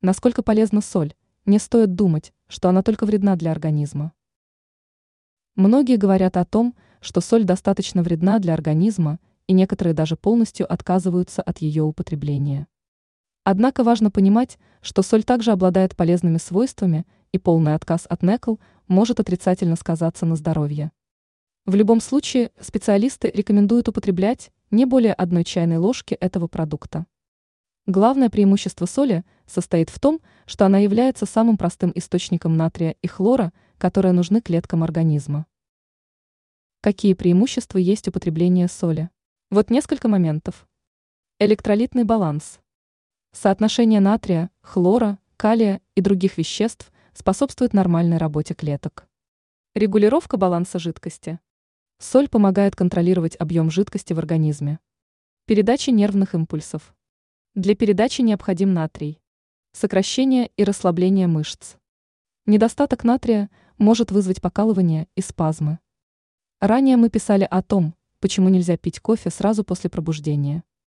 Насколько полезна соль, не стоит думать, что она только вредна для организма. Многие говорят о том, что соль достаточно вредна для организма, и некоторые даже полностью отказываются от ее употребления. Однако важно понимать, что соль также обладает полезными свойствами, и полный отказ от НЭКЛ может отрицательно сказаться на здоровье. В любом случае, специалисты рекомендуют употреблять не более одной чайной ложки этого продукта. Главное преимущество соли состоит в том, что она является самым простым источником натрия и хлора, которые нужны клеткам организма. Какие преимущества есть употребления соли? Вот несколько моментов. Электролитный баланс. Соотношение натрия, хлора, калия и других веществ способствует нормальной работе клеток. Регулировка баланса жидкости. Соль помогает контролировать объем жидкости в организме. Передача нервных импульсов. Для передачи необходим натрий. Сокращение и расслабление мышц. Недостаток натрия может вызвать покалывание и спазмы. Ранее мы писали о том, почему нельзя пить кофе сразу после пробуждения.